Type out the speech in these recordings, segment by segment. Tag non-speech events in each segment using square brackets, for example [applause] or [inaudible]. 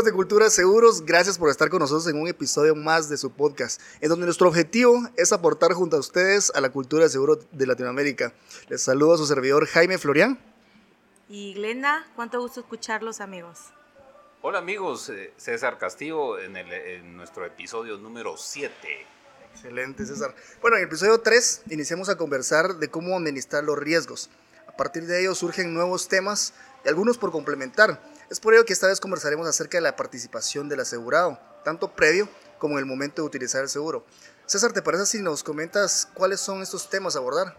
amigos de Cultura Seguros, gracias por estar con nosotros en un episodio más de su podcast, en donde nuestro objetivo es aportar junto a ustedes a la cultura de seguro de Latinoamérica. Les saludo a su servidor Jaime Florian. Y Glenda, cuánto gusto escucharlos amigos. Hola amigos, eh, César Castillo en, en nuestro episodio número 7. Excelente, César. Bueno, en el episodio 3 iniciamos a conversar de cómo administrar los riesgos. A partir de ello surgen nuevos temas y algunos por complementar. Es por ello que esta vez conversaremos acerca de la participación del asegurado, tanto previo como en el momento de utilizar el seguro. César, ¿te parece si nos comentas cuáles son estos temas a abordar?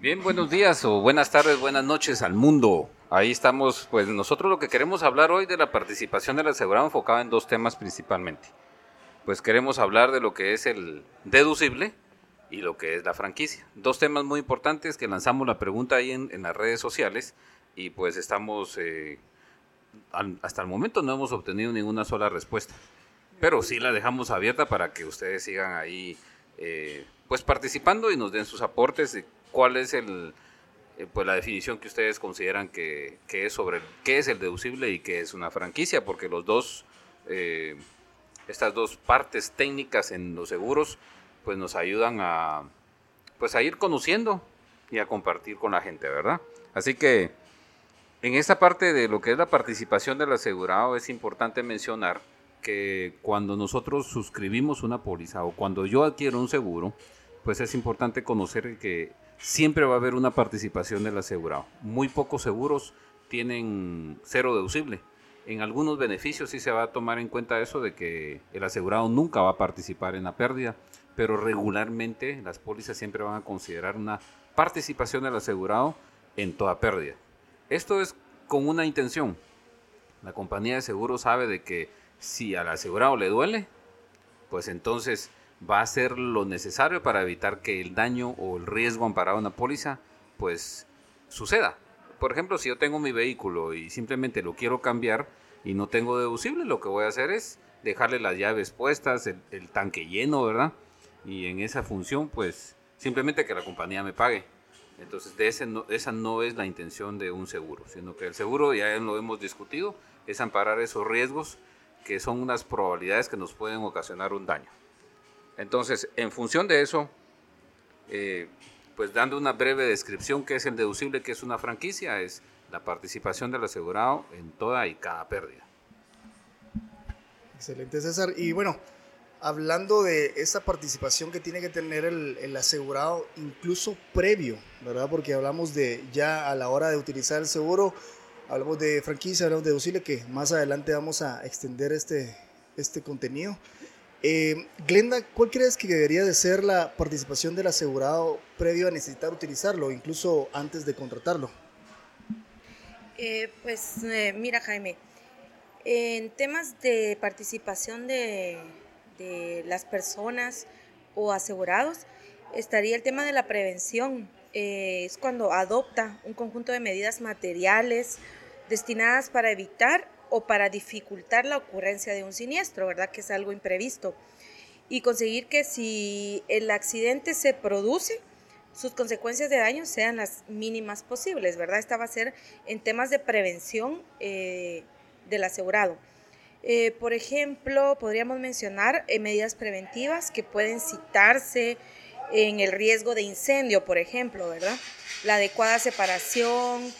Bien, buenos días o buenas tardes, buenas noches al mundo. Ahí estamos, pues nosotros lo que queremos hablar hoy de la participación del asegurado enfocada en dos temas principalmente. Pues queremos hablar de lo que es el deducible y lo que es la franquicia. Dos temas muy importantes que lanzamos la pregunta ahí en, en las redes sociales y pues estamos, eh, hasta el momento no hemos obtenido ninguna sola respuesta, pero sí la dejamos abierta para que ustedes sigan ahí eh, pues participando y nos den sus aportes de cuál es el, eh, pues la definición que ustedes consideran que, que, es sobre qué es el deducible y qué es una franquicia, porque los dos, estas dos partes técnicas en los seguros, pues nos ayudan a, pues a ir conociendo y a compartir con la gente, ¿verdad? Así que en esta parte de lo que es la participación del asegurado es importante mencionar que cuando nosotros suscribimos una póliza o cuando yo adquiero un seguro, pues es importante conocer que siempre va a haber una participación del asegurado. Muy pocos seguros tienen cero deducible. En algunos beneficios sí se va a tomar en cuenta eso de que el asegurado nunca va a participar en la pérdida, pero regularmente las pólizas siempre van a considerar una participación del asegurado en toda pérdida. Esto es con una intención. La compañía de seguro sabe de que si al asegurado le duele, pues entonces va a hacer lo necesario para evitar que el daño o el riesgo amparado en la póliza pues suceda. Por ejemplo, si yo tengo mi vehículo y simplemente lo quiero cambiar y no tengo deducible, lo que voy a hacer es dejarle las llaves puestas, el tanque lleno, ¿verdad? Y en esa función, pues simplemente que la compañía me pague. Entonces, de ese esa no es la intención de un seguro, sino que el seguro, ya lo hemos discutido, es amparar esos riesgos que son unas probabilidades que nos pueden ocasionar un daño. Entonces, en función de eso, eh, pues dando una breve descripción, ¿qué es el deducible? ¿Qué es una franquicia? Es la participación del asegurado en toda y cada pérdida. Excelente, César. Y bueno, hablando de esa participación que tiene que tener el, asegurado incluso previo, ¿verdad? Porque hablamos de ya a la hora de utilizar el seguro, hablamos de franquicia, hablamos de deducible, que más adelante vamos a extender este, este contenido. Eh, Glenda, ¿cuál crees que debería de ser la participación del asegurado previo a necesitar utilizarlo, incluso antes de contratarlo? Eh, pues eh, mira Jaime, en temas de participación de, de las personas o asegurados, estaría el tema de la prevención. Eh, es cuando adopta un conjunto de medidas materiales destinadas para evitar o para dificultar la ocurrencia de un siniestro, ¿verdad? Que es algo imprevisto. Y conseguir que si el accidente se produce, sus consecuencias de daño sean las mínimas posibles, ¿verdad? Esta va a ser en temas de prevención eh, del asegurado. Eh, por ejemplo, podríamos mencionar eh, medidas preventivas que pueden citarse en el riesgo de incendio, por ejemplo, ¿verdad? La adecuada separación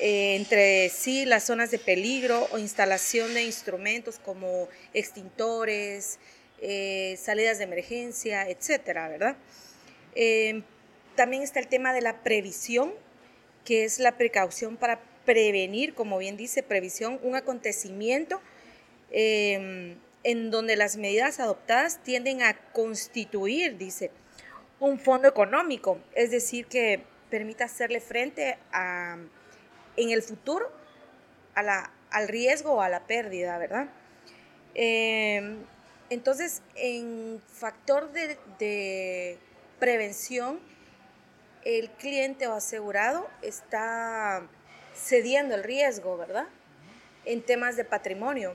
eh, entre sí las zonas de peligro o instalación de instrumentos como extintores, salidas de emergencia, etcétera, ¿verdad? también está el tema de la previsión, que es la precaución para prevenir, como bien dice, previsión, un acontecimiento Em, en donde las medidas adoptadas tienden a constituir, dice, un fondo económico, es decir, que permita hacerle frente a, en el futuro al riesgo o a la pérdida, ¿verdad? Em, entonces, en factor de prevención, el cliente o asegurado está cediendo el riesgo, ¿verdad? En temas de patrimonio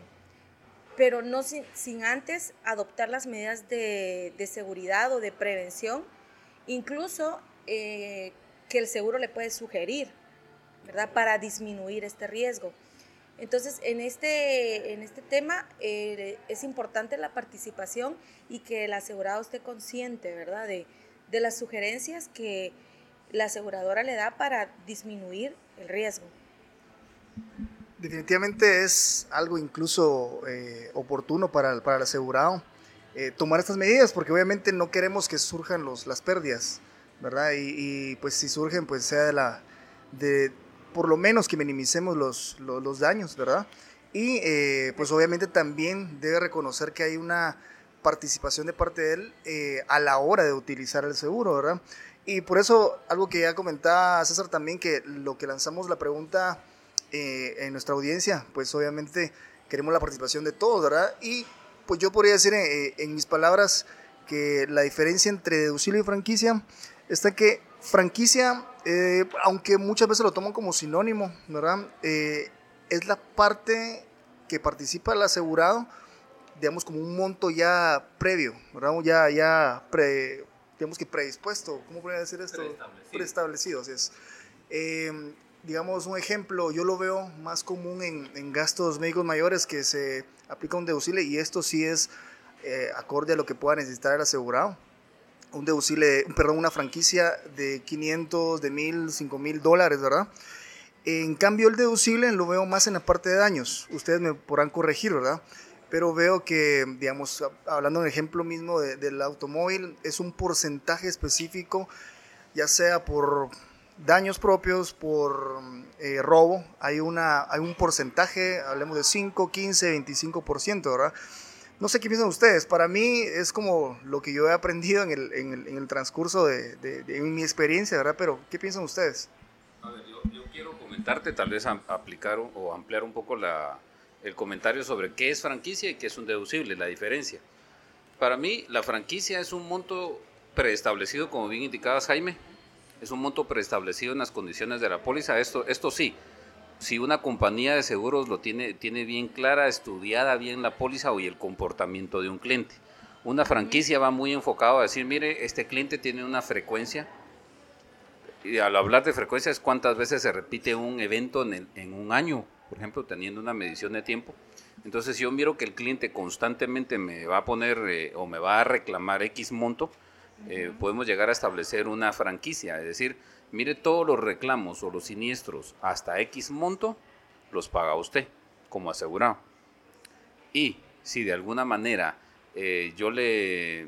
pero no sin, antes adoptar las medidas de, seguridad o de prevención, incluso eh, que el seguro le puede sugerir, ¿verdad? Para disminuir este riesgo. Entonces, en este, en este tema eh, es importante la participación y que el asegurado esté consciente, ¿verdad?, de, de las sugerencias que la aseguradora le da para disminuir el riesgo. Definitivamente es algo incluso eh, oportuno para, para el asegurado eh, tomar estas medidas, porque obviamente no queremos que surjan los, las pérdidas, ¿verdad? Y, pues si surgen, pues sea de la, de, por lo menos que minimicemos los, los, daños, ¿verdad? Y eh, pues obviamente también debe reconocer que hay una participación de parte de él eh, a la hora de utilizar el seguro, ¿verdad? Y por eso, algo que ya comentaba César también, que lo que lanzamos la pregunta en nuestra audiencia, pues obviamente queremos la participación de todos, ¿verdad? Y pues yo podría decir eh, en mis palabras que la diferencia entre deducible y franquicia está que franquicia, eh, aunque muchas veces lo toman como sinónimo, ¿verdad? Eh, es la parte que participa el asegurado, digamos, como un monto ya previo, ¿verdad? Ya, ya digamos que predispuesto, ¿cómo podría decir esto? Preestablecido. Preestablecido, así es digamos, un ejemplo, yo lo veo más común en, gastos médicos mayores que se aplica un deducible y esto sí es eh, acorde a lo que pueda necesitar el asegurado. Un deducible, perdón, una franquicia de 500, de 1000, 5000 dólares, ¿verdad? En cambio, el deducible lo veo más en la parte de daños. Ustedes me podrán corregir, ¿verdad? Pero veo que, digamos, hablando del ejemplo mismo del automóvil, es un porcentaje específico, ya sea por daños propios por eh, robo, hay, una, hay un porcentaje, hablemos de 5, 15, 25%, ¿verdad? No sé qué piensan ustedes, para mí es como lo que yo he aprendido en el, en el, transcurso de, mi experiencia, ¿verdad? Pero, ¿qué piensan ustedes? A ver, yo, yo quiero comentarte, tal vez aplicar o ampliar un poco la, el comentario sobre qué es franquicia y qué es un deducible, la diferencia. Para mí, la franquicia es un monto preestablecido, como bien indicabas, Jaime, es un monto preestablecido en las condiciones de la póliza. Esto, esto sí, si una compañía de seguros lo tiene, tiene bien clara, estudiada bien la póliza y el comportamiento de un cliente. Una franquicia va muy enfocado a decir, mire, este cliente tiene una frecuencia. Y al hablar de frecuencia es cuántas veces se repite un evento en, en un año, por ejemplo, teniendo una medición de tiempo. Entonces, si yo miro que el cliente constantemente me va a poner eh, o me va a reclamar X monto, eh, podemos llegar a establecer una franquicia, es decir, mire todos los reclamos o los siniestros hasta X monto, los paga usted como asegurado. Y si de alguna manera eh, yo, le,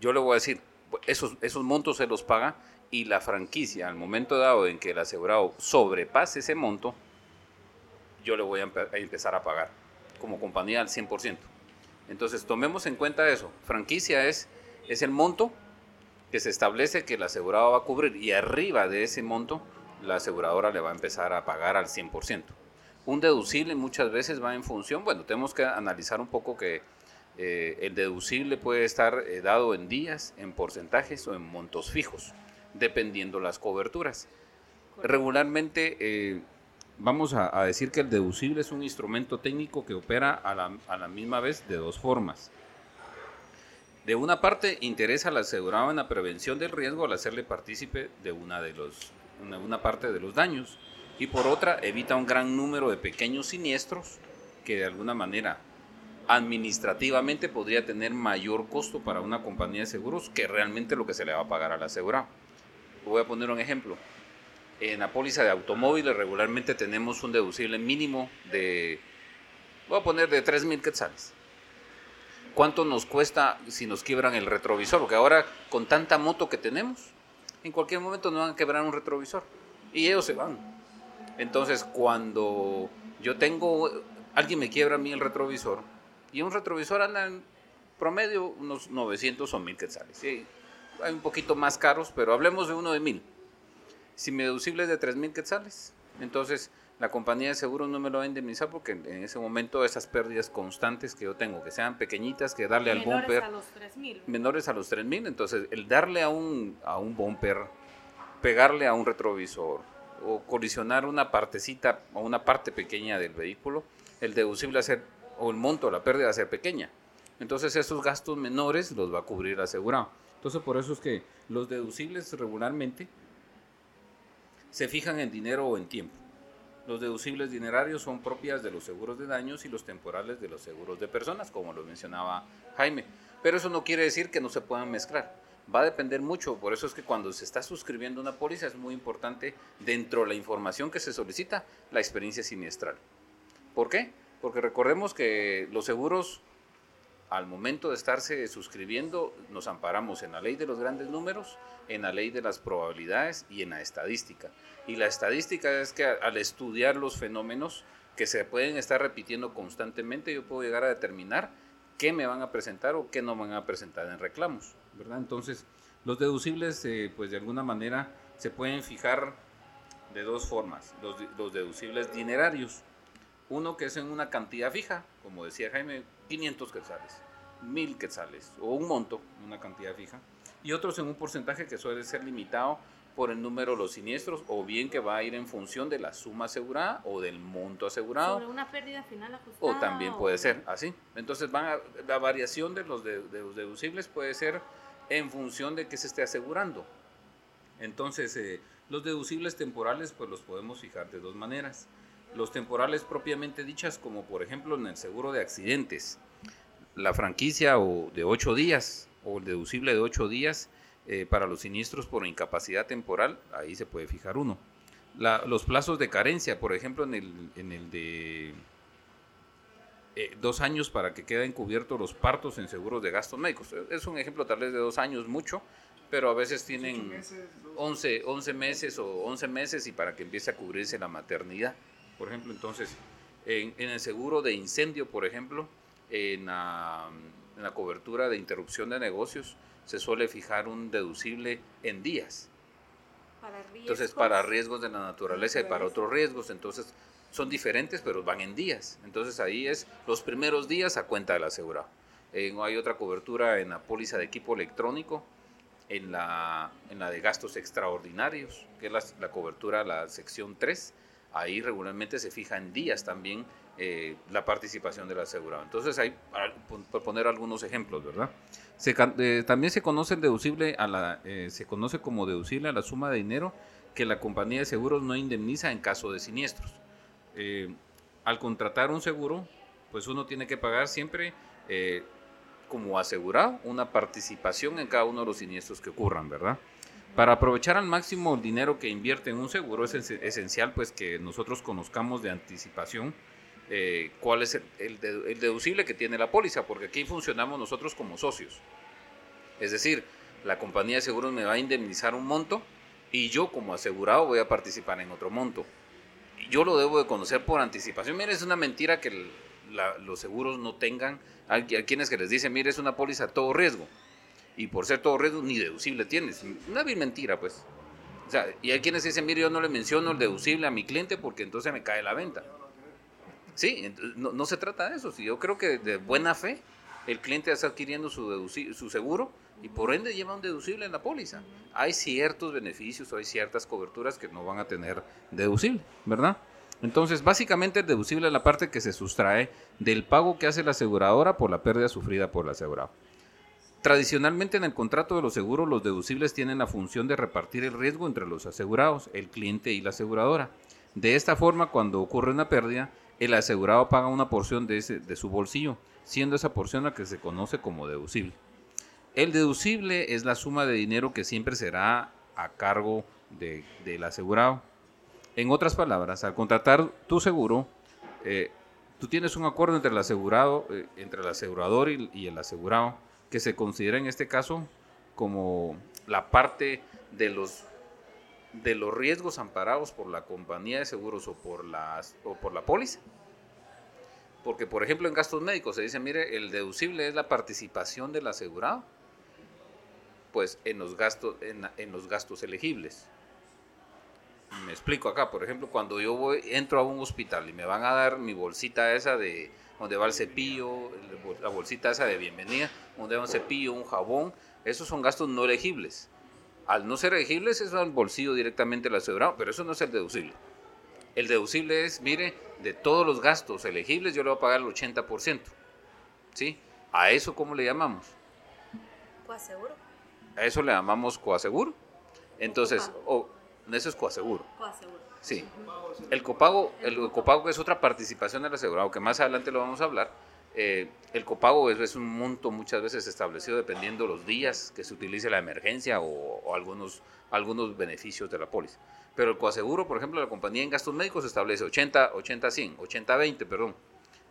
yo le voy a decir, esos, esos montos se los paga y la franquicia, al momento dado en que el asegurado sobrepase ese monto, yo le voy a, a empezar a pagar como compañía al 100%. Entonces tomemos en cuenta eso. Franquicia es es el monto que se establece que el asegurado va a cubrir y arriba de ese monto la aseguradora le va a empezar a pagar al 100%. Un deducible muchas veces va en función, bueno, tenemos que analizar un poco que eh, el deducible puede estar eh, dado en días, en porcentajes o en montos fijos, dependiendo las coberturas. Regularmente eh, vamos a, decir que el deducible es un instrumento técnico que opera a la, a la misma vez de dos formas. De una parte, interesa al asegurado en la prevención del riesgo al hacerle partícipe de una, de los, una, parte de los daños. Y por otra, evita un gran número de pequeños siniestros que de alguna manera administrativamente podría tener mayor costo para una compañía de seguros que realmente lo que se le va a pagar al asegurado. Voy a poner un ejemplo. En la póliza de automóviles regularmente tenemos un deducible mínimo de, voy a poner de 3.000 quetzales ¿Cuánto nos cuesta si nos quiebran el retrovisor? Porque ahora con tanta moto que tenemos, en cualquier momento nos van a quebrar un retrovisor y ellos se van. Entonces cuando yo tengo, alguien me quiebra a mí el retrovisor y un retrovisor anda en promedio unos 900 o 1000 quetzales. Sí, hay un poquito más caros, pero hablemos de uno de 1000. Si mi deducible es de 3000 quetzales, entonces la compañía de seguros no me lo va a indemnizar porque en ese momento esas pérdidas constantes que yo tengo, que sean pequeñitas, que darle al bumper. Menores a los 3.000. Menores a los 3.000. Entonces, el darle a un, a un bumper, pegarle a un retrovisor o colisionar una partecita o una parte pequeña del vehículo, el deducible a ser, o el monto, la pérdida va a ser pequeña. Entonces, esos gastos menores los va a cubrir el asegurado. Entonces, por eso es que los deducibles regularmente se fijan en dinero o en tiempo. Los deducibles dinerarios son propias de los seguros de daños y los temporales de los seguros de personas, como lo mencionaba Jaime. Pero eso no quiere decir que no se puedan mezclar. Va a depender mucho, por eso es que cuando se está suscribiendo una póliza es muy importante dentro de la información que se solicita la experiencia siniestral. ¿Por qué? Porque recordemos que los seguros al momento de estarse suscribiendo nos amparamos en la ley de los grandes números, en la ley de las probabilidades y en la estadística. Y la estadística es que al estudiar los fenómenos que se pueden estar repitiendo constantemente, yo puedo llegar a determinar qué me van a presentar o qué no van a presentar en reclamos, ¿verdad? Entonces, los deducibles, eh, pues de alguna manera se pueden fijar de dos formas, los deducibles dinerarios. Uno que es en una cantidad fija, como decía Jaime, 500 quetzales, 1000 quetzales o un monto, una cantidad fija. Y otros en un porcentaje que suele ser limitado por el número de los siniestros o bien que va a ir en función de la suma asegurada o del monto asegurado. Sobre una pérdida final ajustada. O también puede ser así. Entonces van la variación de los, de, los deducibles puede ser en función de qué se esté asegurando. Entonces eh, los deducibles temporales pues los podemos fijar de dos maneras los temporales propiamente dichas, como por ejemplo en el seguro de accidentes, la franquicia o de ocho días o el deducible de ocho días eh, para los siniestros por incapacidad temporal, ahí se puede fijar uno. los plazos de carencia, por ejemplo, en el, en el de eh, dos años para que queden cubiertos los partos en seguros de gastos médicos. Es un ejemplo tal vez de dos años mucho, pero a veces tienen 11, 11 meses o 11 meses y para que empiece a cubrirse la maternidad por ejemplo. Entonces, en, el seguro de incendio, por ejemplo, en la, cobertura de interrupción de negocios, se suele fijar un deducible en días. Para riesgos. Entonces, para riesgos de la naturaleza y para otros riesgos, entonces son diferentes, pero van en días. Entonces ahí es los primeros días a cuenta del asegurado. Eh, hay otra cobertura en la póliza de equipo electrónico, en la, en la de gastos extraordinarios, que es la, la cobertura, la sección 3, ahí regularmente se fija en días también eh, la participación del asegurado. Entonces, ahí, por poner algunos ejemplos, ¿verdad? Eh, también se conoce el deducible a la, eh, se conoce como deducible a la suma de dinero que la compañía de seguros no indemniza en caso de siniestros. al contratar un seguro, pues uno tiene que pagar siempre como asegurado una participación en cada uno de los siniestros que ocurran, ¿verdad? Para aprovechar al máximo el dinero que invierte en un seguro es esencial pues que nosotros conozcamos de anticipación eh, cuál es el, deducible que tiene la póliza, porque aquí funcionamos nosotros como socios. Es decir, la compañía de seguros me va a indemnizar un monto y yo como asegurado voy a participar en otro monto. Yo lo debo de conocer por anticipación. Mire, es una mentira que los seguros no tengan, a, quienes que les dicen, mire, es una póliza todo riesgo y por ser todo riesgo ni deducible tienes. Una vil mentira, pues. O sea, y hay quienes dicen, mire, yo no le menciono el deducible a mi cliente porque entonces me cae la venta. Sí, no, no se trata de eso. Si yo creo que de buena fe el cliente está adquiriendo su, su seguro y por ende lleva un deducible en la póliza. Hay ciertos beneficios o hay ciertas coberturas que no van a tener deducible, ¿verdad? Entonces, básicamente el deducible es la parte que se sustrae del pago que hace la aseguradora por la pérdida sufrida por el asegurado. Tradicionalmente en el contrato de los seguros los deducibles tienen la función de repartir el riesgo entre los asegurados, el cliente y la aseguradora. De esta forma, cuando ocurre una pérdida, el asegurado paga una porción de, de su bolsillo, siendo esa porción la que se conoce como deducible. El deducible es la suma de dinero que siempre será a cargo del asegurado. En otras palabras, al contratar tu seguro, eh, tú tienes un acuerdo entre el asegurado, eh, entre el asegurador y el asegurado que se considera en este caso como la parte de los de los riesgos amparados por la compañía de seguros o por las o por la póliza. Porque por ejemplo en gastos médicos se dice, mire, el deducible es la participación del asegurado pues en los gastos en, en los gastos elegibles. Me explico acá, por ejemplo, cuando yo voy entro a un hospital y me van a dar mi bolsita esa de donde va el cepillo, la bolsita esa de bienvenida, donde va un cepillo, un jabón, esos son gastos no elegibles. Al no ser elegibles, eso es al bolsillo directamente del asegurado, pero eso no es el deducible. El deducible es, mire, de todos los gastos elegibles yo le voy a pagar el 80%. ¿Sí? ¿A eso cómo le llamamos? Coaseguro. A eso le llamamos coaseguro. Entonces, o Eso es coaseguro. Coaseguro. Sí. El copago, el copago es otra participación del asegurado, que más adelante lo vamos a hablar. Eh, el copago es, un monto muchas veces establecido dependiendo los días que se utilice la emergencia o, o algunos, algunos beneficios de la póliza. Pero el coaseguro, por ejemplo, la compañía en gastos médicos establece 80, 80, 100, 80, 20, perdón.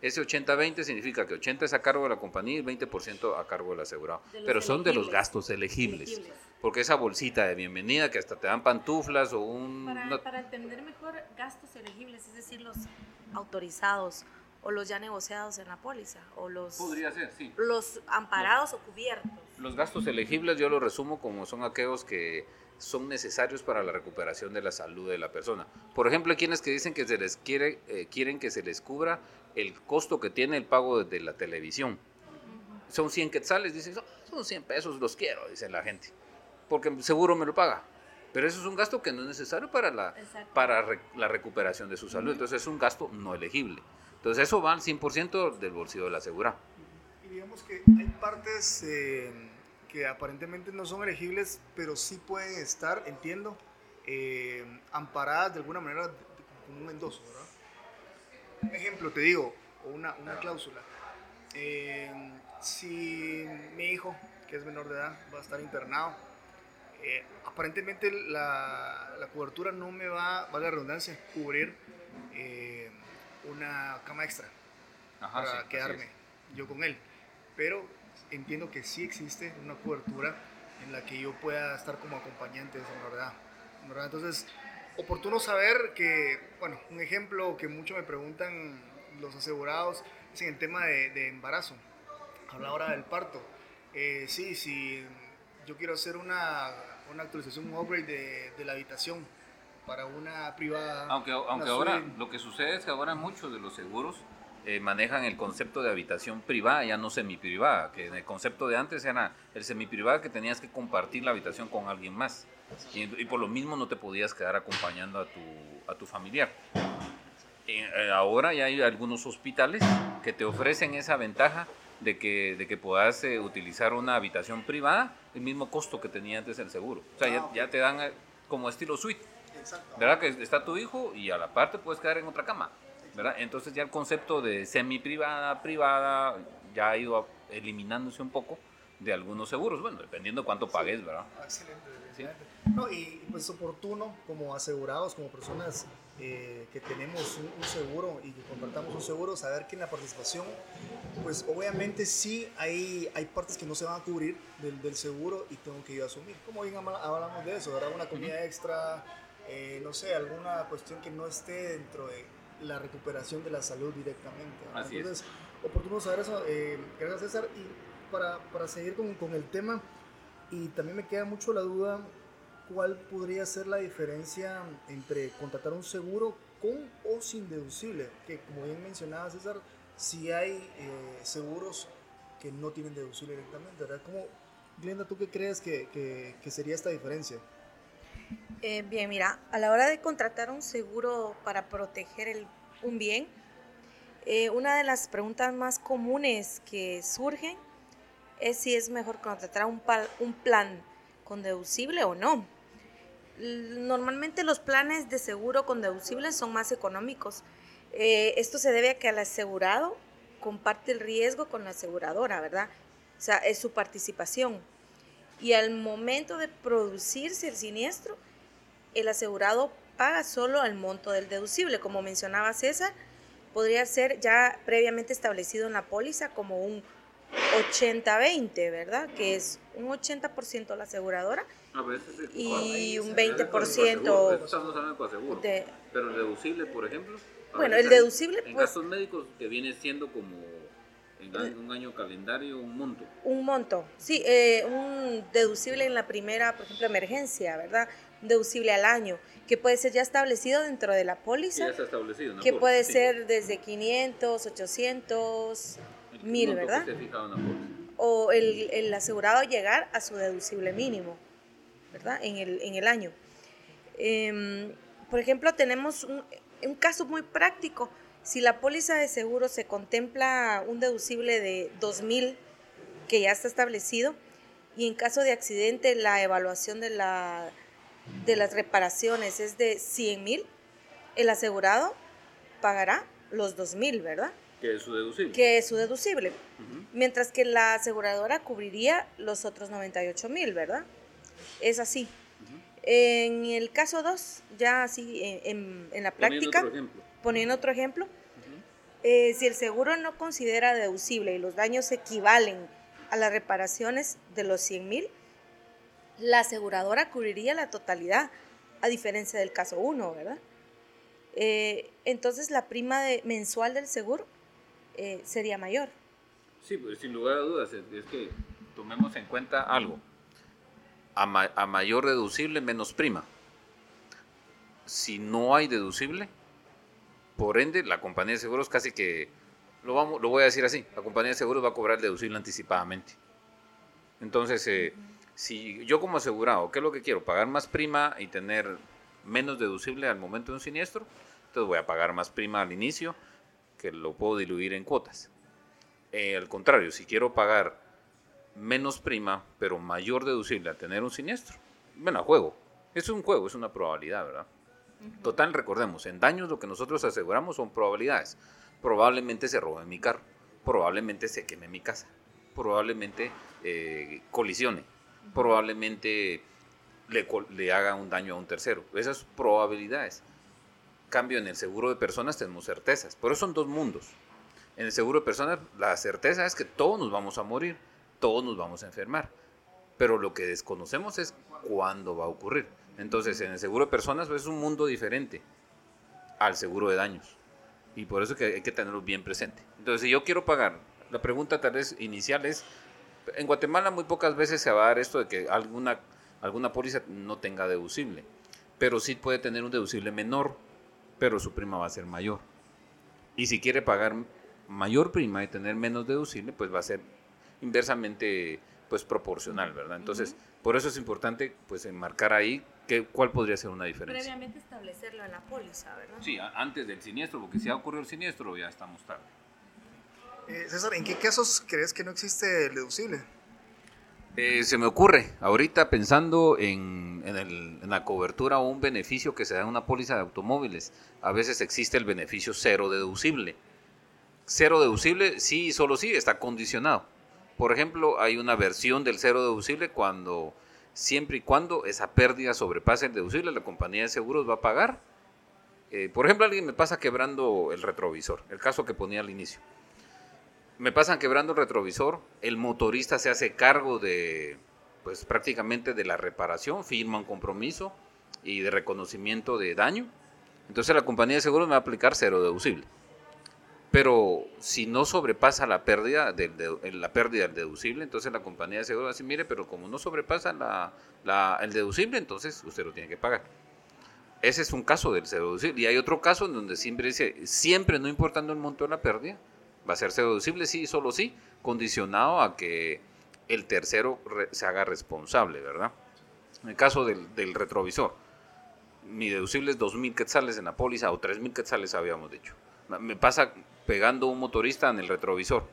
Ese 80-20 significa que 80 es a cargo de la compañía y 20% a cargo del asegurado. Pero son de los gastos elegibles, Porque esa bolsita de bienvenida que hasta te dan pantuflas o un... Para, para entender mejor, gastos elegibles, es decir, los autorizados o los ya negociados en la póliza o los podría ser sí. los amparados o cubiertos. Los gastos elegibles yo lo resumo como son aquellos que son necesarios para la recuperación de la salud de la persona. Por ejemplo, hay quienes que dicen que se les quiere, eh, quieren que se les cubra el costo que tiene el pago de la televisión. Son 100 quetzales, dicen, son 100 pesos, los quiero, dice la gente, porque seguro me lo paga. Pero eso es un gasto que no es necesario para la, para la recuperación de su salud. Entonces es un gasto no elegible. Entonces eso va al 100% del bolsillo del asegurado. Y digamos que hay partes... Eh que aparentemente no son elegibles, pero sí pueden estar, entiendo, eh, amparadas de alguna manera con un endoso, ¿verdad? Un ejemplo, te digo, o una, una cláusula. Eh, si mi hijo, que es menor de edad, va a estar internado, eh, aparentemente la, la, cobertura no me va, va la redundancia, cubrir una cama extra para quedarme yo con él. Pero entiendo que sí existe una cobertura en la que yo pueda estar como acompañante de esa verdad. ¿verdad? Entonces, oportuno saber que, bueno, un ejemplo que mucho me preguntan los asegurados es en el tema de, de embarazo, a la hora del parto. Eh, sí, si yo quiero hacer una, una actualización, un upgrade de, de, la habitación para una privada. Aunque, aunque ahora lo que sucede es que ahora muchos de los seguros eh, manejan el concepto de habitación privada, ya no semi-privada, que en el concepto de antes era el semi-privada que tenías que compartir la habitación con alguien más y, por lo mismo no te podías quedar acompañando a tu, a tu familiar. Eh, ahora ya hay algunos hospitales que te ofrecen esa ventaja de que, de que puedas eh, utilizar una habitación privada, el mismo costo que tenía antes el seguro. O sea, ya, ah, ya, te dan como estilo suite. ¿Verdad? Que está tu hijo y a la parte puedes quedar en otra cama. Entonces ya el concepto de semi privada, privada, ya ha ido eliminándose un poco de algunos seguros, bueno, dependiendo cuánto pagues, ¿verdad? Excelente. No, y pues oportuno como asegurados, como personas eh, que tenemos un, seguro y que contratamos un seguro, saber que en la participación, pues obviamente sí hay, hay partes que no se van a cubrir del, del seguro y tengo que yo asumir. Como bien hablamos de eso, ¿verdad? Una comida extra, eh, no sé, alguna cuestión que no esté dentro de la recuperación de la salud directamente. Así Entonces, es. oportuno saber eso. Eh, gracias César. Y para, para seguir con, el tema, y también me queda mucho la duda, ¿cuál podría ser la diferencia entre contratar un seguro con o sin deducible? Que como bien mencionaba César, si hay eh, seguros que no tienen deducible directamente, ¿verdad? ¿Cómo, Glenda, tú qué crees que, sería esta diferencia? Eh, bien, mira, a la hora de contratar un seguro para proteger un bien, eh, una de las preguntas más comunes que surgen es si es mejor contratar un, plan con deducible o no. Normalmente los planes de seguro con deducible son más económicos. Eh, esto se debe a que el asegurado comparte el riesgo con la aseguradora, ¿verdad? O sea, es su participación y al momento de producirse el siniestro, el asegurado paga solo el monto del deducible. Como mencionaba César, podría ser ya previamente establecido en la póliza como un 80-20, ¿verdad? Que es un 80% la aseguradora y un 20% Estamos hablando de Pero el deducible, por ejemplo. Bueno, el deducible... En pues, gastos médicos que viene siendo como en un año calendario, un monto. Un monto, sí, eh, un deducible en la primera, por ejemplo, emergencia, ¿verdad? Un deducible al año, que puede ser ya establecido dentro de la póliza. ya está establecido. Que puede ser desde 500, 800, 1000, ¿verdad? O el, el, asegurado llegar a su deducible mínimo, ¿verdad? En el, en el año. Em, por ejemplo, tenemos un, un caso muy práctico si la póliza de seguro se contempla un deducible de 2.000 que ya está establecido y en caso de accidente la evaluación de la, de las reparaciones es de 100 mil, el asegurado pagará los 2 mil, ¿verdad? Que es su deducible. Que es su deducible. Mientras que la aseguradora cubriría los otros 98 mil, ¿verdad? Es así. En el caso 2, ya así en, la práctica, poniendo otro ejemplo, eh, si el seguro no considera deducible y los daños equivalen a las reparaciones de los 100 mil, la aseguradora cubriría la totalidad, a diferencia del caso 1, ¿verdad? Eh, entonces la prima de, mensual del seguro eh, sería mayor. Sí, pues sin lugar a dudas, es, que tomemos en cuenta algo. A, mayor deducible, menos prima. Si no hay deducible, por ende, la compañía de seguros casi que, lo, vamos, lo voy a decir así, la compañía de seguros va a cobrar el deducible anticipadamente. Entonces, eh, si yo como asegurado, ¿qué es lo que quiero? Pagar más prima y tener menos deducible al momento de un siniestro, entonces voy a pagar más prima al inicio, que lo puedo diluir en cuotas. Eh, al contrario, si quiero pagar menos prima, pero mayor deducible a tener un siniestro, bueno, juego. Es un juego, es una probabilidad, ¿verdad? Total, recordemos, en daños lo que nosotros aseguramos son probabilidades. Probablemente se robe mi carro, probablemente se queme mi casa, probablemente eh, colisione, probablemente le, le, haga un daño a un tercero. Esas probabilidades. Cambio en el seguro de personas tenemos certezas. Por eso son dos mundos. En el seguro de personas la certeza es que todos nos vamos a morir, todos nos vamos a enfermar. Pero lo que desconocemos es cuándo va a ocurrir. Entonces, en el seguro de personas pues, es un mundo diferente al seguro de daños. Y por eso que hay que tenerlo bien presente. Entonces, si yo quiero pagar, la pregunta tal vez inicial es, en Guatemala muy pocas veces se va a dar esto de que alguna, alguna póliza no tenga deducible, pero sí puede tener un deducible menor, pero su prima va a ser mayor. Y si quiere pagar mayor prima y tener menos deducible, pues va a ser inversamente pues proporcional, ¿verdad? Entonces, por eso es importante pues enmarcar ahí que, cuál podría ser una diferencia. Previamente establecerlo en la póliza, ¿verdad? Sí, antes del siniestro, porque si ha ocurrido el siniestro ya estamos tarde. Eh, César, ¿en qué casos crees que no existe el deducible? Eh, se me ocurre, ahorita pensando en, la cobertura o un beneficio que se da en una póliza de automóviles, a veces existe el beneficio cero deducible. Cero deducible, sí y solo sí, está condicionado. Por ejemplo, hay una versión del cero deducible cuando, siempre y cuando esa pérdida sobrepase el deducible, la compañía de seguros va a pagar. Eh, por ejemplo, alguien me pasa quebrando el retrovisor, el caso que ponía al inicio me pasan quebrando el retrovisor, el motorista se hace cargo de, pues prácticamente de la reparación, firma un compromiso y de reconocimiento de daño. Entonces la compañía de seguros me va a aplicar cero deducible. Pero si no sobrepasa la pérdida del, la pérdida del deducible, entonces la compañía de seguros va a decir, mire, pero como no sobrepasa la, el deducible, entonces usted lo tiene que pagar. Ese es un caso del cero deducible. Y hay otro caso en donde siempre dice, siempre no importando el monto de la pérdida, va a ser deducible, sí, solo sí, condicionado a que el tercero se haga responsable, ¿verdad? En el caso del, retrovisor, mi deducible es 2.000 quetzales en la póliza o 3.000 quetzales habíamos dicho. Me pasa pegando un motorista en el retrovisor.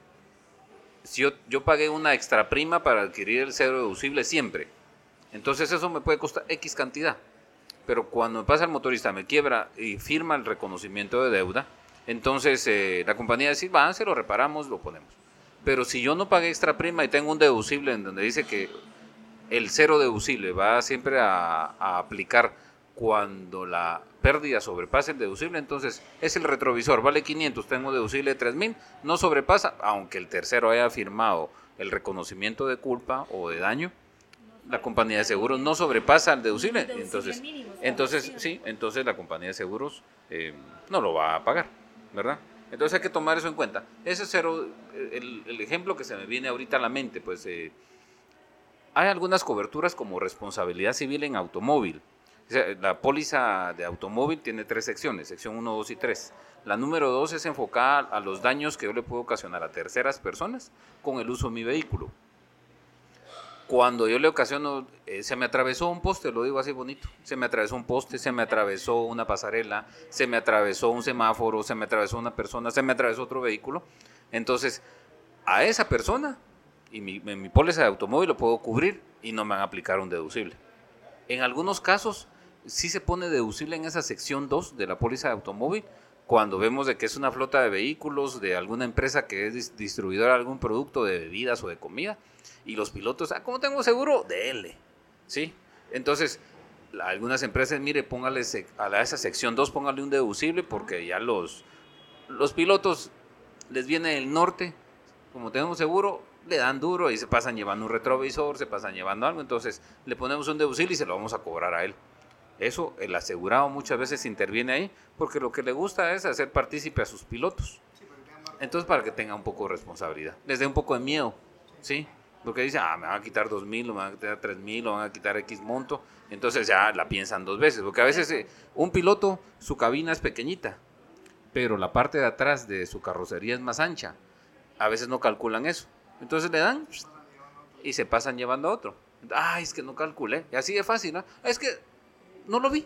Si yo, yo pagué una extra prima para adquirir el cero deducible siempre, entonces eso me puede costar X cantidad. Pero cuando me pasa el motorista, me quiebra y firma el reconocimiento de deuda, entonces eh, la compañía dice, va, se lo reparamos, lo ponemos. Pero si yo no pagué extra prima y tengo un deducible en donde dice que el cero deducible va siempre a, aplicar cuando la pérdida sobrepasa el deducible, entonces es el retrovisor, vale 500, tengo deducible de 3000, no sobrepasa, aunque el tercero haya firmado el reconocimiento de culpa o de daño, la compañía de seguros no sobrepasa el deducible, entonces, entonces sí, entonces la compañía de seguros eh, no lo va a pagar. Entonces hay que tomar eso en cuenta. Ese es el, el ejemplo que se me viene ahorita a la mente, pues eh, hay algunas coberturas como responsabilidad civil en automóvil. La póliza de automóvil tiene tres secciones, sección 1, 2 y 3. La número 2 es enfocada a los daños que yo le puedo ocasionar a terceras personas con el uso de mi vehículo cuando yo le ocasiono, eh, se me atravesó un poste, lo digo así bonito, se me atravesó un poste, se me atravesó una pasarela, se me atravesó un semáforo, se me atravesó una persona, se me atravesó otro vehículo. Entonces, a esa persona, y mi, mi póliza de automóvil lo puedo cubrir y no me van a aplicar un deducible. En algunos casos sí se pone deducible en esa sección 2 de la póliza de automóvil cuando vemos de que es una flota de vehículos de alguna empresa que es distribuidora de algún producto de bebidas o de comida y los pilotos, ah, ¿cómo tengo seguro? De L, ¿sí? Entonces, algunas empresas, mire, póngale a esa sección 2, póngale un deducible porque ya los, los pilotos les viene del norte, como tenemos seguro, le dan duro y se pasan llevando un retrovisor, se pasan llevando algo, entonces le ponemos un deducible y se lo vamos a cobrar a él. Eso el asegurado muchas veces interviene ahí porque lo que le gusta es hacer partícipe a sus pilotos. Entonces para que tenga un poco de responsabilidad, les dé un poco de miedo, ¿sí? Porque dice, ah, me van a quitar dos mil, o me van a quitar tres mil, o me van a quitar X monto. Entonces ya la piensan dos veces. Porque a veces eh, un piloto, su cabina es pequeñita, pero la parte de atrás de su carrocería es más ancha. A veces no calculan eso. Entonces le dan y se pasan llevando a otro. Ay, es que no calculé. Y así de fácil, ¿no? Es que no lo vi.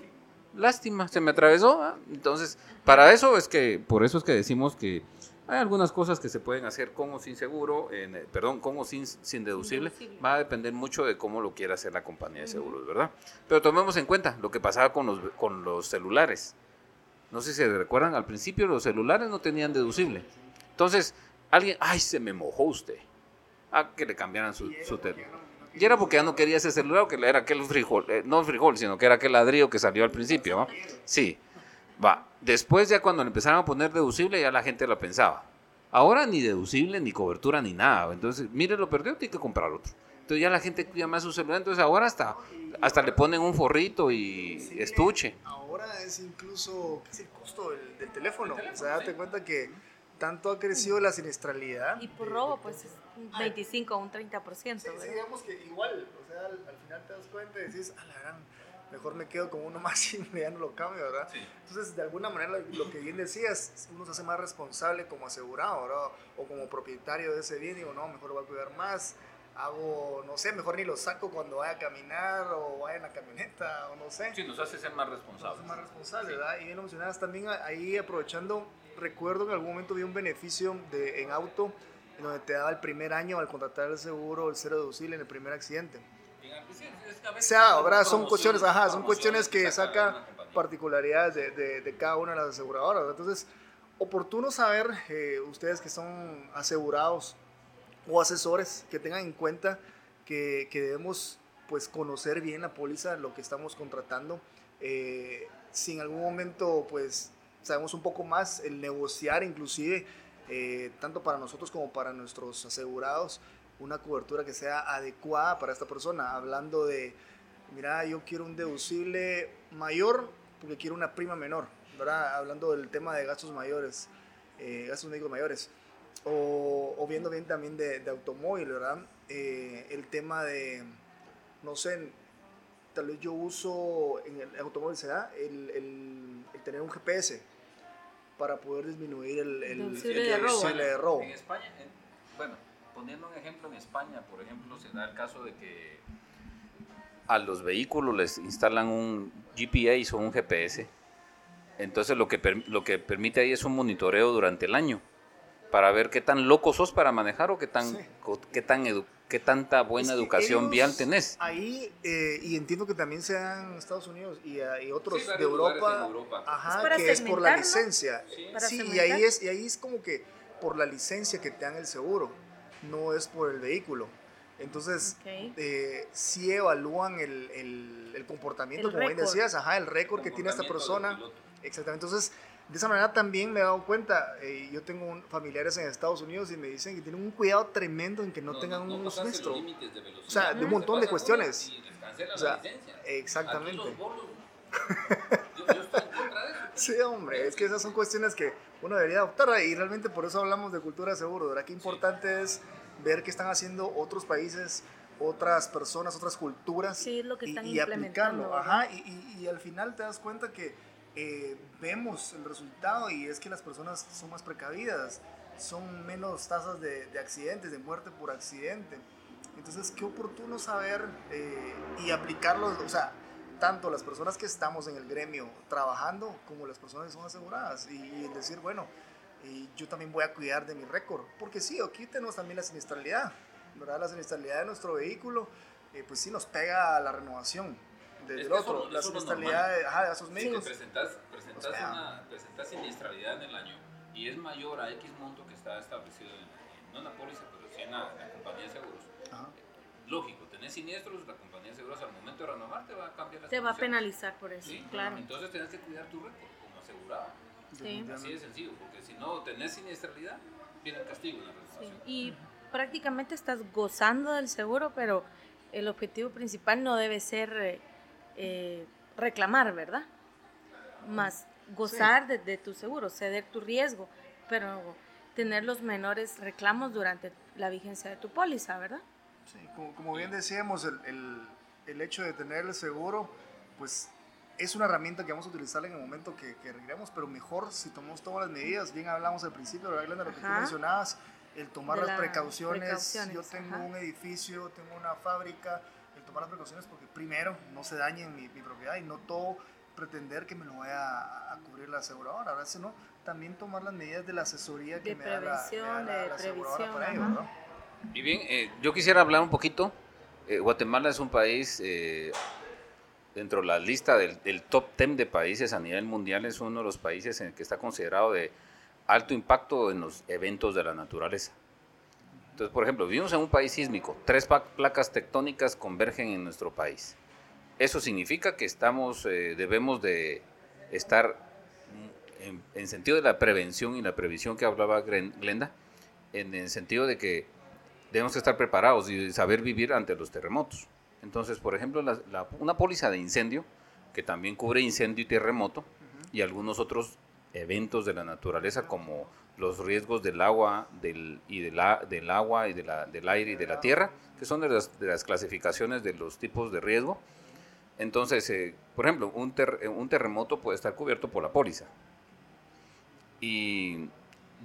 Lástima, se me atravesó. Entonces, para eso es que, por eso es que decimos que hay algunas cosas que se pueden hacer con o sin seguro, eh, perdón, con o sin, sin deducible. Va a depender mucho de cómo lo quiera hacer la compañía de seguros, ¿verdad? Pero tomemos en cuenta lo que pasaba con los, con los celulares. No sé si se recuerdan, al principio los celulares no tenían deducible. Entonces, alguien, ay, se me mojó usted. A que le cambiaran su, su Y era porque ya no quería ese celular, o que era aquel frijol, eh, no frijol, sino que era aquel ladrillo que salió al principio, ¿no? Sí. Va, después ya cuando le empezaron a poner deducible ya la gente lo pensaba. Ahora ni deducible, ni cobertura, ni nada. Entonces, mire, lo perdió, tiene que comprar otro. Entonces ya la gente cuida más su celular, entonces ahora hasta, hasta le ponen un forrito y estuche. Ahora es incluso, ¿qué es el costo del, teléfono? O sea, date cuenta que tanto ha crecido la siniestralidad. Y por robo, pues es un 25 o un 30%. Sí, digamos que igual, o sea, al, final te das cuenta y decís, a la gran mejor me quedo con uno más [laughs] y ya no lo cambio, ¿verdad? Entonces, de alguna manera, lo que bien decías, uno se hace más responsable como asegurado, ¿verdad? O como propietario de ese bien, digo, no, mejor lo voy a cuidar más, hago, no sé, mejor ni lo saco cuando vaya a caminar o vaya en la camioneta, o no sé. Sí, nos hace ser más responsables. más responsable, ¿verdad? Y bien lo mencionabas también ahí aprovechando, recuerdo que en algún momento vi un beneficio de, en auto, en donde te daba el primer año al contratar el seguro, el cero deducible en el primer accidente o sea, ahora son cuestiones, ajá, son cuestiones que saca particularidades de, de, cada una de las aseguradoras. Entonces, oportuno saber, eh, ustedes que son asegurados o asesores, que tengan en cuenta que, que debemos pues conocer bien la póliza, lo que estamos contratando. Eh, si en algún momento pues sabemos un poco más, el negociar inclusive, eh, tanto para nosotros como para nuestros asegurados, una cobertura que sea adecuada para esta persona. Hablando de, mira, yo quiero un deducible mayor porque quiero una prima menor, ¿verdad? Hablando del tema de gastos mayores, eh, gastos médicos mayores. O, viendo bien también de, de automóvil, ¿verdad? Eh, el tema de, no sé, tal vez yo uso en el automóvil, ¿se da? El tener un GPS para poder disminuir el, el, el, de robo. En España, bueno, poniendo un ejemplo, en España, por ejemplo, se da el caso de que a los vehículos les instalan un GPS o un GPS. Entonces lo que, lo que permite ahí es un monitoreo durante el año para ver qué tan loco sos para manejar o qué tan, qué tan qué tanta buena educación vial tenés. Ahí, eh, y entiendo que también sean Estados Unidos y, y otros de Europa, Ajá, que es por la licencia. Sí, y, ahí es, y ahí es como que por la licencia que te dan el seguro no es por el vehículo. Entonces, eh, si evalúan el, el, comportamiento, como bien decías, ajá, el récord que tiene esta persona. Exactamente. Entonces, de esa manera también me he dado cuenta, eh, yo tengo familiares en Estados Unidos y me dicen que tienen un cuidado tremendo en que no, tengan un siniestro. O sea, de un montón de cuestiones. O sea, exactamente. [laughs] Sí, hombre, es que esas son cuestiones que uno debería adoptar y realmente por eso hablamos de cultura de seguro, ¿verdad? Qué importante es ver qué están haciendo otros países, otras personas, otras culturas y, y aplicarlo. Ajá, y, y, al final te das cuenta que eh, vemos el resultado y es que las personas son más precavidas, son menos tasas de, de accidentes, de muerte por accidente. Entonces, qué oportuno saber eh, y aplicarlo, o sea, tanto las personas que estamos en el gremio trabajando como las personas que son aseguradas y, decir, bueno, y yo también voy a cuidar de mi récord, porque sí, aquí tenemos también la siniestralidad, ¿verdad? La siniestralidad de nuestro vehículo, eh, pues sí nos pega a la renovación, del otro, la siniestralidad de, ajá, de esos médicos. Si presentas, presentas, una, presentas siniestralidad en el año y es mayor a X monto que está establecido en, no en la póliza, pero sí en la, compañía de seguros. Lógico, tenés siniestros, la compañía de seguros al momento de renovar te va a cambiar la Te va a penalizar por eso, claro. Entonces tenés que cuidar tu récord como asegurado. Sí. Así de sencillo, porque si no tenés siniestralidad, viene el castigo en la registración. Y prácticamente estás gozando del seguro, pero el objetivo principal no debe ser eh, reclamar, ¿verdad? Más gozar de, tu seguro, ceder tu riesgo, pero tener los menores reclamos durante la vigencia de tu póliza, ¿verdad? Sí, como, bien decíamos, el, el, hecho de tener el seguro, pues es una herramienta que vamos a utilizar en el momento que, que pero mejor si tomamos todas las medidas, bien hablamos al principio, ¿verdad, Glenda? Lo que tú mencionabas, el tomar las precauciones, yo tengo un edificio, tengo una fábrica, tomar las precauciones porque primero no se dañe mi, mi propiedad y no todo pretender que me lo vaya a, cubrir la aseguradora, ahora no, también tomar las medidas de la asesoría que me da la, aseguradora para ello, ¿no? Y bien, eh, yo quisiera hablar un poquito, eh, Guatemala es un país... Eh, dentro de la lista del, del, top 10 de países a nivel mundial es uno de los países en el que está considerado de alto impacto en los eventos de la naturaleza. Entonces, por ejemplo, vivimos en un país sísmico, tres placas tectónicas convergen en nuestro país. Eso significa que estamos, eh, debemos de estar en, en, sentido de la prevención y la previsión que hablaba Glenda, en el sentido de que debemos estar preparados y saber vivir ante los terremotos. Entonces, por ejemplo, una póliza de incendio, que también cubre incendio y terremoto, y algunos otros eventos de la naturaleza como los riesgos del agua del, y del agua y de la, del aire y de la tierra, que son de las, de las clasificaciones de los tipos de riesgo. Entonces, eh, por ejemplo, un, un, terremoto puede estar cubierto por la póliza. Y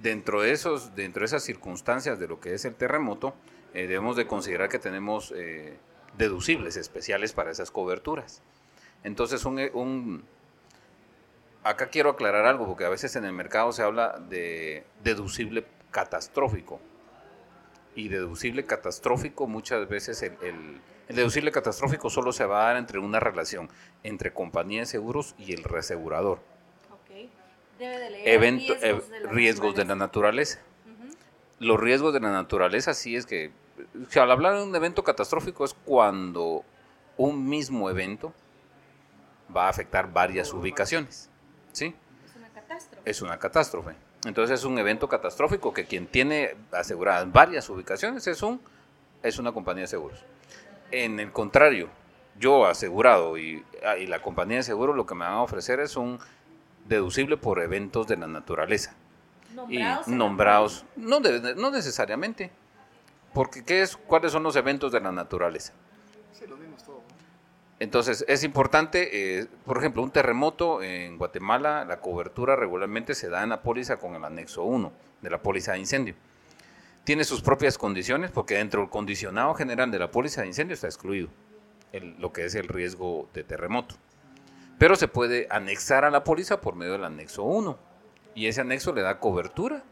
dentro de, esos, dentro de esas circunstancias de lo que es el terremoto, eh, debemos de considerar que tenemos eh, deducibles especiales para esas coberturas. Entonces, un, acá quiero aclarar algo, porque a veces en el mercado se habla de deducible catastrófico. Y deducible catastrófico, muchas veces el, el, deducible catastrófico solo se va a dar entre una relación entre compañía de seguros y el reasegurador. Okay. Debe de leer riesgos, de, la riesgos de la naturaleza. Los riesgos de la naturaleza sí es que al hablar de un evento catastrófico es cuando un mismo evento va a afectar varias ubicaciones. ¿Sí? Es una catástrofe. Es una catástrofe. Entonces es un evento catastrófico que quien tiene aseguradas varias ubicaciones es, un, es una compañía de seguros. En el contrario, yo asegurado y, ah, y la compañía de seguros lo que me van a ofrecer es un deducible por eventos de la naturaleza. ¿Nombrados? Y nombrados, no, no necesariamente. Porque ¿qué es, ¿cuáles son los eventos de la naturaleza? Sí, lo mismo todo. Entonces, es importante, eh, por ejemplo, un terremoto en Guatemala, la cobertura regularmente se da en la póliza con el anexo 1 de la póliza de incendio. Tiene sus propias condiciones porque dentro del condicionado general de la póliza de incendio está excluido lo que es el riesgo de terremoto. Pero se puede anexar a la póliza por medio del anexo 1 y ese anexo le da cobertura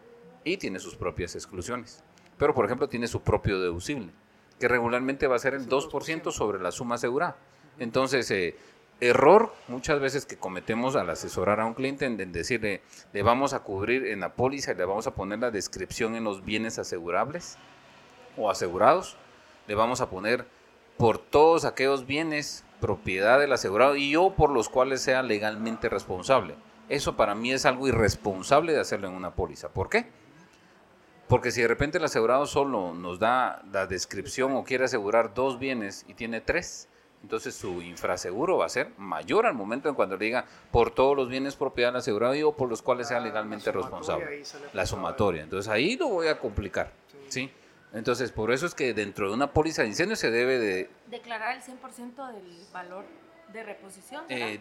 y tiene sus propias exclusiones pero por ejemplo tiene su propio deducible, que regularmente va a ser el 2% sobre la suma asegurada. Entonces, eh, error muchas veces que cometemos al asesorar a un cliente en, decirle, le vamos a cubrir en la póliza y le vamos a poner la descripción en los bienes asegurables o asegurados, le vamos a poner por todos aquellos bienes propiedad del asegurado y o por los cuales sea legalmente responsable. Eso para mí es algo irresponsable de hacerlo en una póliza. ¿Por qué? Porque si de repente el asegurado solo nos da la descripción o quiere asegurar dos bienes y tiene tres, entonces su infraseguro va a ser mayor al momento en cuando le diga por todos los bienes propiedad del asegurado y o por los cuales sea legalmente responsable. La sumatoria. Entonces ahí lo voy a complicar. ¿sí? Entonces por eso es que dentro de una póliza de incendio se debe de... Declarar el 100% del valor de reposición? Eh,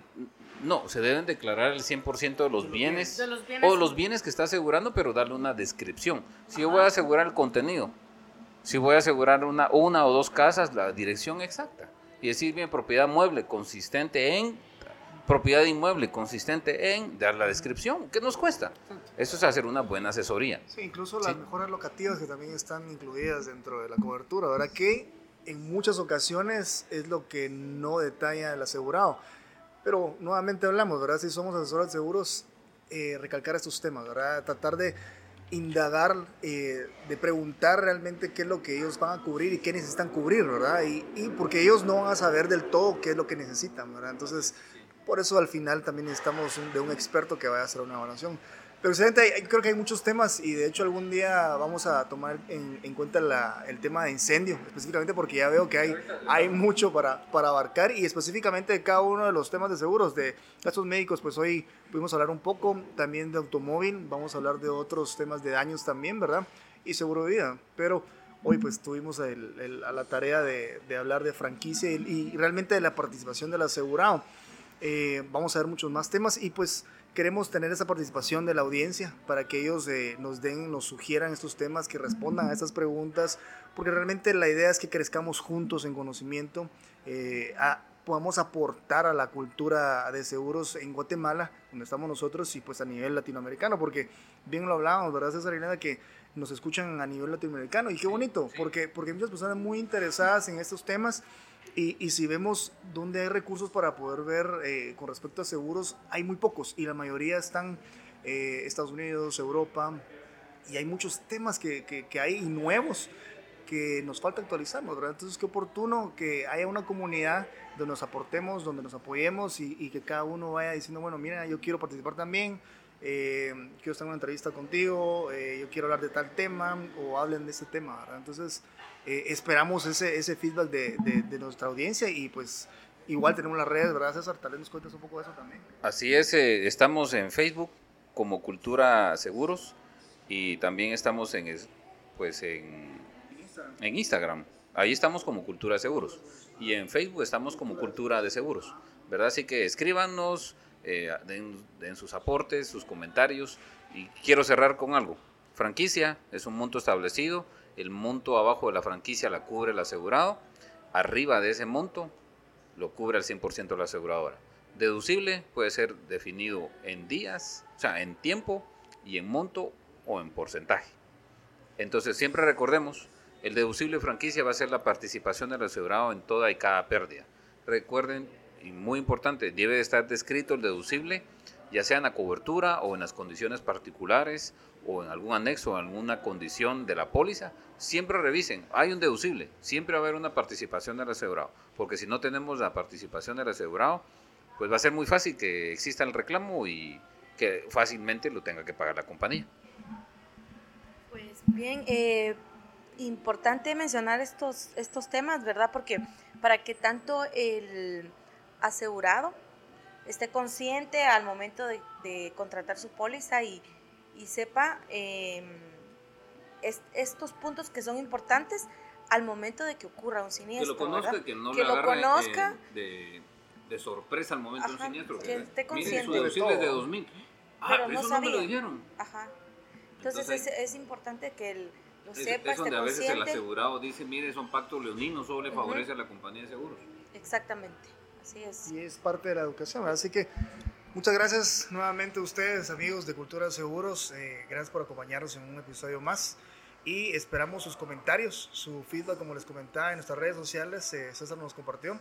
no, se deben declarar el 100% de los, bienes, o los bienes que está asegurando, pero darle una descripción. Si yo voy a asegurar el contenido, si voy a asegurar una, una o dos casas, la dirección exacta. Y decir bien, propiedad mueble consistente en, propiedad inmueble consistente en, dar la descripción. ¿Qué nos cuesta? Eso es hacer una buena asesoría. Sí, incluso las mejoras locativas que también están incluidas dentro de la cobertura. Ahora, ¿qué en muchas ocasiones es lo que no detalla el asegurado. Pero nuevamente hablamos, ¿verdad? Si somos asesores de seguros, eh, recalcar estos temas, ¿verdad? Tratar de indagar, eh, de preguntar realmente qué es lo que ellos van a cubrir y qué necesitan cubrir, ¿verdad? Y, y, porque ellos no van a saber del todo qué es lo que necesitan, ¿verdad? Entonces, por eso al final también necesitamos de un experto que vaya a hacer una evaluación. Pero creo que hay muchos temas y de hecho algún día vamos a tomar en, en cuenta la, el tema de incendio, específicamente porque ya veo que hay, hay mucho para, para abarcar y específicamente de cada uno de los temas de seguros, de gastos médicos, pues hoy pudimos hablar un poco también de automóvil, vamos a hablar de otros temas de daños también, ¿verdad? Y seguro de vida, pero hoy pues tuvimos el, el, a la tarea de, de, hablar de franquicia y, y, realmente de la participación del asegurado. Eh, vamos a ver muchos más temas y pues queremos tener esa participación de la audiencia para que ellos eh, nos den, nos sugieran estos temas, que respondan a estas preguntas, porque realmente la idea es que crezcamos juntos en conocimiento, eh, a, podamos aportar a la cultura de seguros en Guatemala, donde estamos nosotros, y pues a nivel latinoamericano, porque bien lo hablábamos, ¿verdad, César Ineda? Que nos escuchan a nivel latinoamericano, y qué bonito, porque, porque hay muchas personas muy interesadas en estos temas y, y, si vemos dónde hay recursos para poder ver eh, con respecto a seguros, hay muy pocos y la mayoría están eh, Estados Unidos, Europa, y hay muchos temas que, que, que, hay nuevos que nos falta actualizar, ¿verdad? Entonces, qué oportuno que haya una comunidad donde nos aportemos, donde nos apoyemos y, y que cada uno vaya diciendo, bueno, mira, yo quiero participar también, eh, quiero estar en una entrevista contigo, eh, yo quiero hablar de tal tema o hablen de ese tema, ¿verdad? Entonces, eh, esperamos ese, ese feedback de, de, de, nuestra audiencia y pues igual tenemos las redes, ¿verdad César? Tal vez nos cuentes un poco de eso también. Así es, eh, estamos en Facebook como Cultura Seguros y también estamos en, pues en, Instagram. en Instagram. Ahí estamos como Cultura Seguros y en Facebook estamos como Cultura de Seguros, ¿verdad? Así que escríbanos, eh, den, den sus aportes, sus comentarios y quiero cerrar con algo. Franquicia es un monto establecido el monto abajo de la franquicia la cubre el asegurado, arriba de ese monto lo cubre al 100% la aseguradora. Deducible puede ser definido en días, o sea, en tiempo y en monto o en porcentaje. Entonces siempre recordemos, el deducible franquicia va a ser la participación del asegurado en toda y cada pérdida. Recuerden, y muy importante, debe de estar descrito el deducible, ya sea en la cobertura o en las condiciones particulares o en algún anexo o alguna condición de la póliza, siempre revisen, hay un deducible, siempre va a haber una participación del asegurado, porque si no tenemos la participación del asegurado, pues va a ser muy fácil que exista el reclamo y que fácilmente lo tenga que pagar la compañía. Pues bien, eh, importante mencionar estos, estos temas, ¿verdad? Porque para que tanto el asegurado esté consciente al momento de, de contratar su póliza y, y sepa eh, es, estos puntos que son importantes al momento de que ocurra un siniestro. Que lo conozca, ¿verdad? que no que lo conozca. De, de, sorpresa al momento de un siniestro. que Que, esté mire, consciente su de de todo. 2000. Ah, Pero pero no me lo dijeron. Ajá. Entonces, Entonces, es, es, importante que él lo Es, sepa, es donde esté a veces el asegurado dice, mire, son pactos leoninos, solo le favorece a la compañía de seguros. Exactamente, es. Y es parte de la educación. Así que muchas gracias nuevamente a ustedes, amigos de Cultura Seguros. Eh, gracias por acompañarnos en un episodio más. Y esperamos sus comentarios, su feedback, como les comentaba en nuestras redes sociales. Eh, César nos compartió.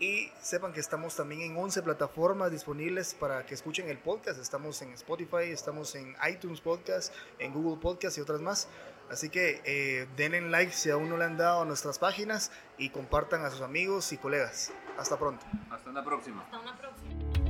Y sepan que estamos también en 11 plataformas disponibles para que escuchen el podcast. Estamos en Spotify, estamos en iTunes Podcast, en Google Podcast y otras más. Así que eh, denle like si aún no le han dado a nuestras páginas y compartan a sus amigos y colegas. Hasta pronto. Hasta la próxima. Hasta una próxima.